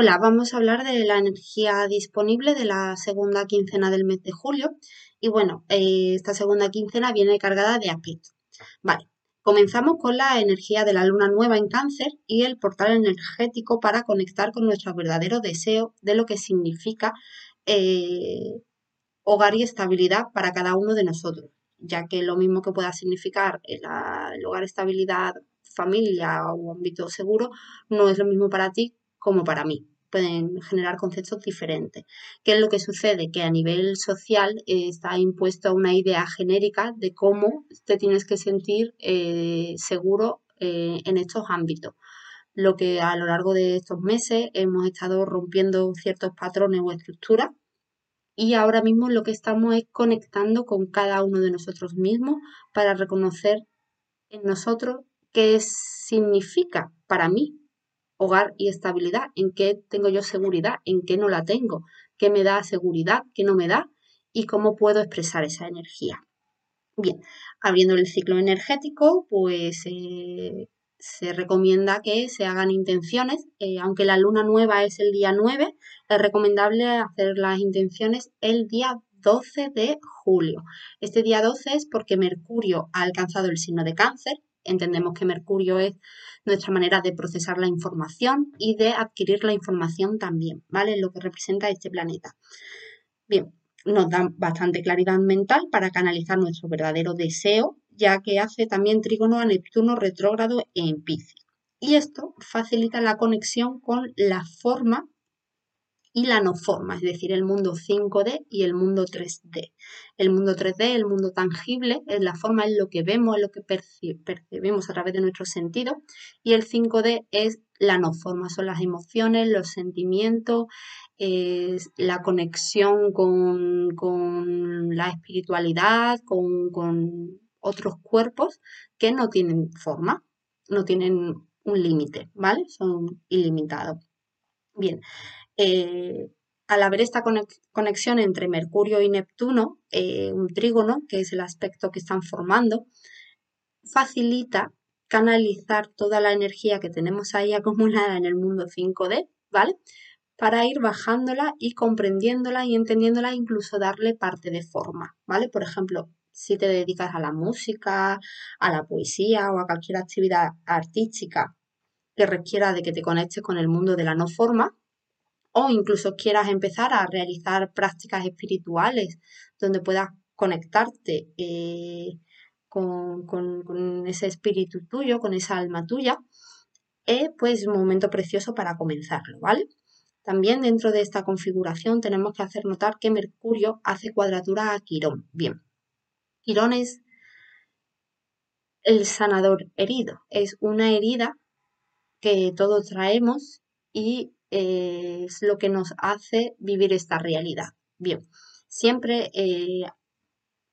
Hola, vamos a hablar de la energía disponible de la segunda quincena del mes de julio. Y bueno, eh, esta segunda quincena viene cargada de aspectos. Vale, comenzamos con la energía de la luna nueva en cáncer y el portal energético para conectar con nuestro verdadero deseo de lo que significa eh, hogar y estabilidad para cada uno de nosotros, ya que lo mismo que pueda significar el, el hogar, estabilidad, familia o ámbito seguro, no es lo mismo para ti como para mí. Pueden generar conceptos diferentes. ¿Qué es lo que sucede? Que a nivel social eh, está impuesto una idea genérica de cómo te tienes que sentir eh, seguro eh, en estos ámbitos. Lo que a lo largo de estos meses hemos estado rompiendo ciertos patrones o estructuras y ahora mismo lo que estamos es conectando con cada uno de nosotros mismos para reconocer en nosotros qué significa para mí hogar y estabilidad, en qué tengo yo seguridad, en qué no la tengo, qué me da seguridad, qué no me da y cómo puedo expresar esa energía. Bien, abriendo el ciclo energético, pues eh, se recomienda que se hagan intenciones, eh, aunque la luna nueva es el día 9, es recomendable hacer las intenciones el día 12 de julio. Este día 12 es porque Mercurio ha alcanzado el signo de cáncer entendemos que Mercurio es nuestra manera de procesar la información y de adquirir la información también, ¿vale? Lo que representa este planeta. Bien, nos da bastante claridad mental para canalizar nuestro verdadero deseo, ya que hace también trígono a Neptuno retrógrado en Piscis. Y esto facilita la conexión con la forma y la no forma, es decir, el mundo 5D y el mundo 3D. El mundo 3D, el mundo tangible, es la forma, es lo que vemos, es lo que percibimos a través de nuestros sentidos, y el 5D es la no forma, son las emociones, los sentimientos, es la conexión con, la espiritualidad, con, con otros cuerpos que no tienen forma, no tienen un límite, ¿vale? Son ilimitados. Bien, eh, al haber esta conexión entre Mercurio y Neptuno, eh, un trígono, que es el aspecto que están formando, facilita canalizar toda la energía que tenemos ahí acumulada en el mundo 5D, ¿vale? Para ir bajándola y comprendiéndola y entendiéndola, incluso darle parte de forma, ¿vale? Por ejemplo, si te dedicas a la música, a la poesía o a cualquier actividad artística que requiera de que te conectes con el mundo de la no forma, o incluso quieras empezar a realizar prácticas espirituales donde puedas conectarte eh, con, ese espíritu tuyo, con esa alma tuya, es pues un momento precioso para comenzarlo, ¿vale? También dentro de esta configuración tenemos que hacer notar que Mercurio hace cuadratura a Quirón. Bien, Quirón es el sanador herido, es una herida que todos traemos y es lo que nos hace vivir esta realidad. Bien, siempre eh,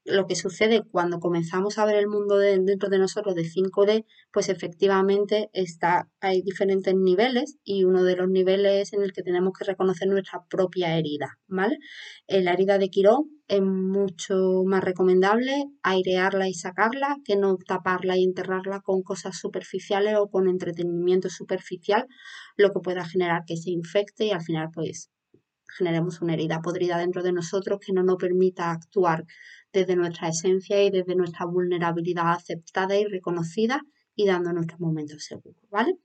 lo que sucede cuando comenzamos a ver el mundo dentro de nosotros de 5D, pues efectivamente está, hay diferentes niveles y uno de los niveles en el que tenemos que reconocer nuestra propia herida, ¿vale? Eh, la herida de Quirón es mucho más recomendable airearla y sacarla que no taparla y enterrarla con cosas superficiales o con entretenimiento superficial, lo que pueda generar que se infecte y al final pues generemos una herida podrida dentro de nosotros que no nos permita actuar desde nuestra esencia y desde nuestra vulnerabilidad aceptada y reconocida y dando nuestros momentos seguros, ¿vale?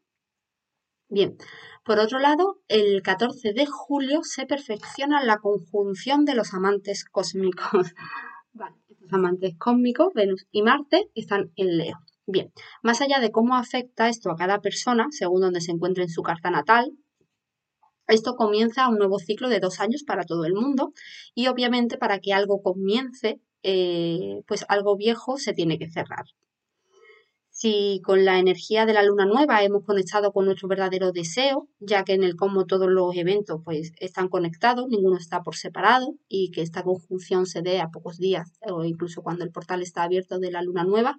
Bien, por otro lado, el 14 de julio se perfecciona la conjunción de los amantes cósmicos. Estos amantes cósmicos, Venus y Marte, están en Leo. Bien, más allá de cómo afecta esto a cada persona, según donde se encuentre en su carta natal, esto comienza un nuevo ciclo de dos años para todo el mundo y obviamente para que algo comience eh, pues algo viejo se tiene que cerrar. Si con la energía de la luna nueva hemos conectado con nuestro verdadero deseo, ya que en el cómo todos los eventos pues están conectados, ninguno está por separado y que esta conjunción se dé a pocos días o incluso cuando el portal está abierto de la luna nueva,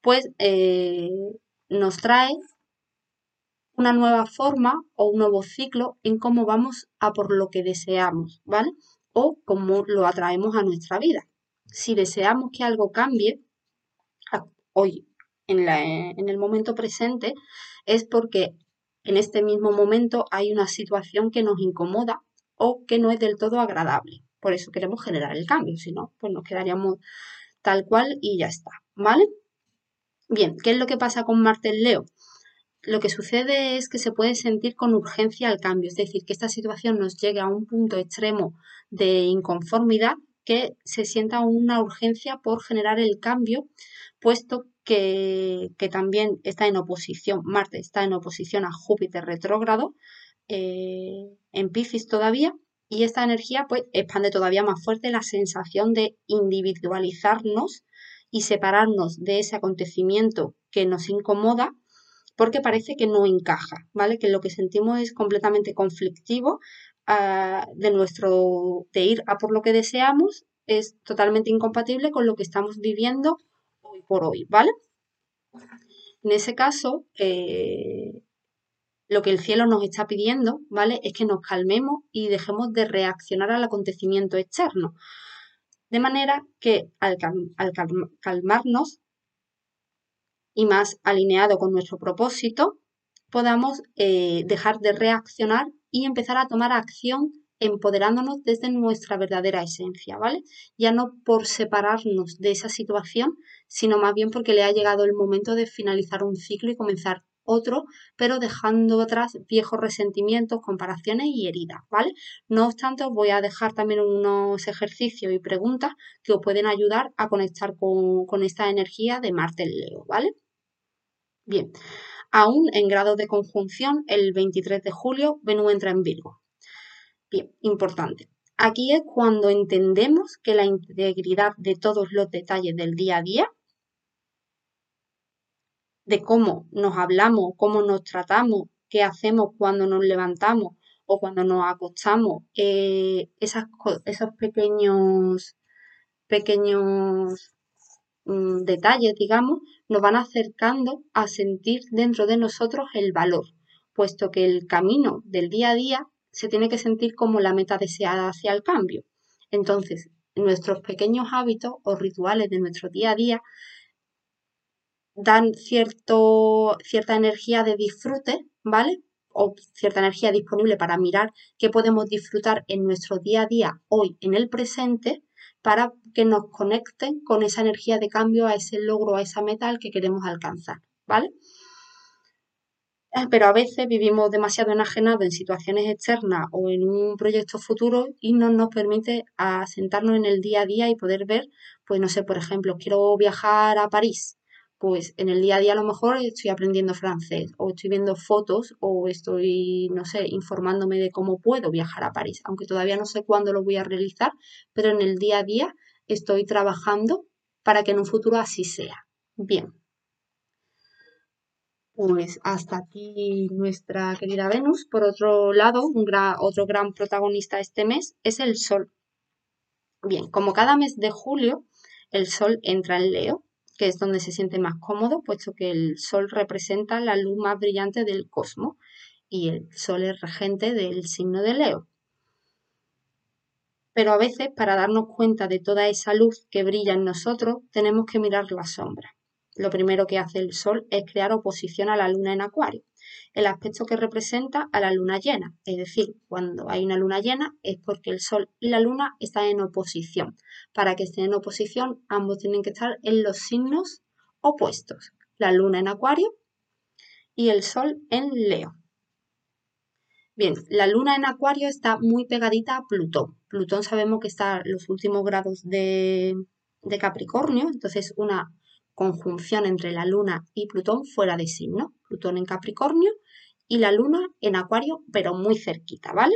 pues eh, nos trae una nueva forma o un nuevo ciclo en cómo vamos a por lo que deseamos, ¿vale? O cómo lo atraemos a nuestra vida si deseamos que algo cambie, hoy, en, el momento presente, es porque en este mismo momento hay una situación que nos incomoda o que no es del todo agradable. Por eso queremos generar el cambio, si no, pues nos quedaríamos tal cual y ya está, ¿vale? Bien, ¿qué es lo que pasa con Marte en Leo? Lo que sucede es que se puede sentir con urgencia el cambio, es decir, que esta situación nos llegue a un punto extremo de inconformidad que se sienta una urgencia por generar el cambio, puesto que, también está en oposición, Marte está en oposición a Júpiter retrógrado, eh, en Piscis todavía, y esta energía pues expande todavía más fuerte la sensación de individualizarnos y separarnos de ese acontecimiento que nos incomoda porque parece que no encaja, ¿vale? Que lo que sentimos es completamente conflictivo ah, de nuestro de ir a por lo que deseamos es totalmente incompatible con lo que estamos viviendo hoy por hoy, ¿vale? En ese caso, eh, lo que el cielo nos está pidiendo, ¿vale? Es que nos calmemos y dejemos de reaccionar al acontecimiento externo. De manera que al, calmarnos y más alineado con nuestro propósito, podamos eh, dejar de reaccionar y empezar a tomar acción empoderándonos desde nuestra verdadera esencia, ¿vale? Ya no por separarnos de esa situación, sino más bien porque le ha llegado el momento de finalizar un ciclo y comenzar otro, pero dejando atrás viejos resentimientos, comparaciones y heridas, ¿vale? No obstante, os voy a dejar también unos ejercicios y preguntas que os pueden ayudar a conectar con, con esta energía de Marte Leo, ¿vale? Bien, aún en grado de conjunción, el 23 de julio, Venus entra en Virgo. Bien, importante. Aquí es cuando entendemos que la integridad de todos los detalles del día a día, de cómo nos hablamos, cómo nos tratamos, qué hacemos cuando nos levantamos o cuando nos acostamos, eh, esos pequeños, pequeños mm, detalles, digamos, nos van acercando a sentir dentro de nosotros el valor, puesto que el camino del día a día se tiene que sentir como la meta deseada hacia el cambio. Entonces, nuestros pequeños hábitos o rituales de nuestro día a día dan cierto, cierta energía de disfrute, ¿vale? O cierta energía disponible para mirar qué podemos disfrutar en nuestro día a día, hoy, en el presente, para que nos conecten con esa energía de cambio, a ese logro, a esa meta al que queremos alcanzar, ¿vale? pero a veces vivimos demasiado enajenados en situaciones externas o en un proyecto futuro y no nos permite asentarnos en el día a día y poder ver, pues no sé, por ejemplo, quiero viajar a París, pues en el día a día a lo mejor estoy aprendiendo francés o estoy viendo fotos o estoy, no sé, informándome de cómo puedo viajar a París, aunque todavía no sé cuándo lo voy a realizar, pero en el día a día estoy trabajando para que en un futuro así sea. Bien, pues hasta aquí nuestra querida Venus. Por otro lado, un otro gran protagonista este mes es el Sol. Bien, como cada mes de julio, el Sol entra en Leo, que es donde se siente más cómodo, puesto que el Sol representa la luz más brillante del cosmos y el Sol es regente del signo de Leo. Pero a veces, para darnos cuenta de toda esa luz que brilla en nosotros, tenemos que mirar la sombra lo primero que hace el Sol es crear oposición a la Luna en Acuario, el aspecto que representa a la Luna llena. Es decir, cuando hay una Luna llena es porque el Sol y la Luna están en oposición. Para que estén en oposición, ambos tienen que estar en los signos opuestos. La Luna en Acuario y el Sol en Leo. Bien, la Luna en Acuario está muy pegadita a Plutón. Plutón sabemos que está en los últimos grados de, de Capricornio, entonces una conjunción entre la Luna y Plutón fuera de signo. Plutón en Capricornio y la Luna en Acuario, pero muy cerquita, ¿vale?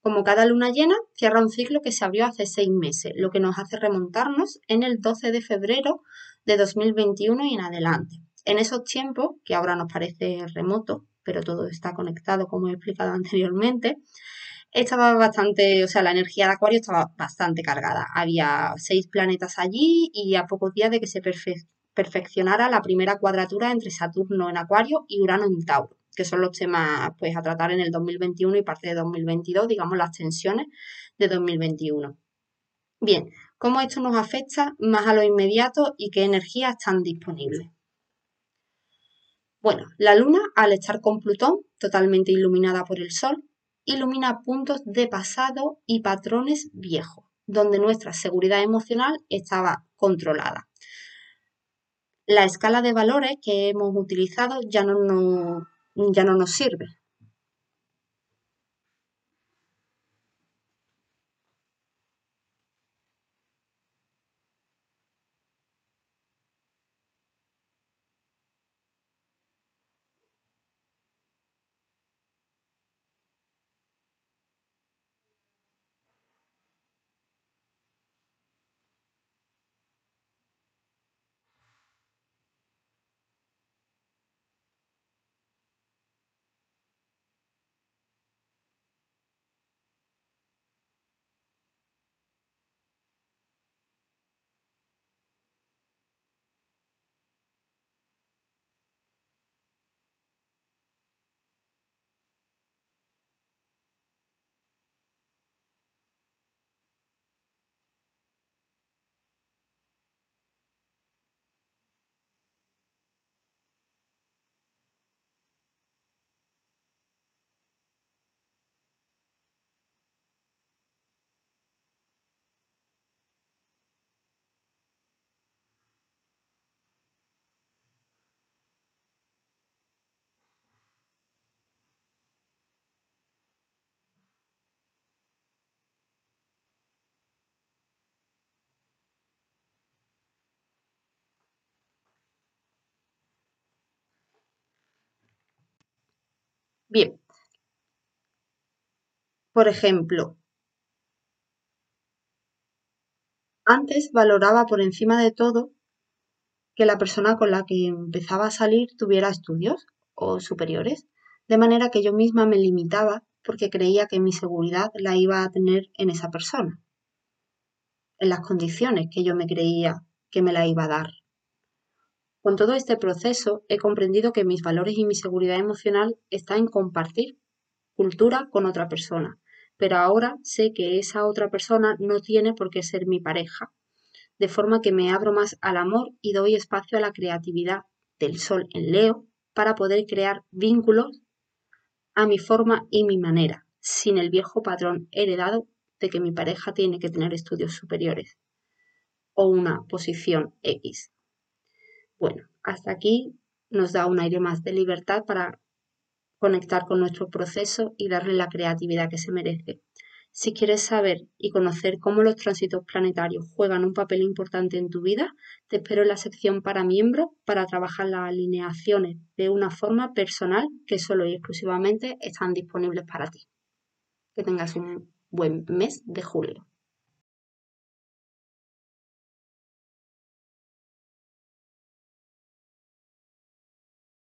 Como cada luna llena, cierra un ciclo que se abrió hace seis meses, lo que nos hace remontarnos en el 12 de febrero de 2021 y en adelante. En esos tiempos, que ahora nos parece remoto, pero todo está conectado como he explicado anteriormente, estaba bastante, o sea, la energía de Acuario estaba bastante cargada. Había seis planetas allí y a pocos días de que se perfeccionara la primera cuadratura entre Saturno en Acuario y Urano en Tauro, que son los temas pues, a tratar en el 2021 y parte de 2022, digamos las tensiones de 2021. Bien, cómo esto nos afecta más a lo inmediato y qué energías están disponibles. Bueno, la Luna, al estar con Plutón, totalmente iluminada por el Sol, ilumina puntos de pasado y patrones viejos, donde nuestra seguridad emocional estaba controlada. La escala de valores que hemos utilizado ya no, nos sirve. Bien. Por ejemplo, antes valoraba por encima de todo que la persona con la que empezaba a salir tuviera estudios o superiores, de manera que yo misma me limitaba porque creía que mi seguridad la iba a tener en esa persona, en las condiciones que yo me creía que me la iba a dar. Con todo este proceso he comprendido que mis valores y mi seguridad emocional están en compartir cultura con otra persona, pero ahora sé que esa otra persona no tiene por qué ser mi pareja, de forma que me abro más al amor y doy espacio a la creatividad del sol en Leo para poder crear vínculos a mi forma y mi manera, sin el viejo patrón heredado de que mi pareja tiene que tener estudios superiores o una posición X. Bueno, hasta aquí nos da un aire más de libertad para conectar con nuestro proceso y darle la creatividad que se merece. Si quieres saber y conocer cómo los tránsitos planetarios juegan un papel importante en tu vida, te espero en la sección para miembros para trabajar las alineaciones de una forma personal que solo y exclusivamente están disponibles para ti. Que tengas un buen mes de julio.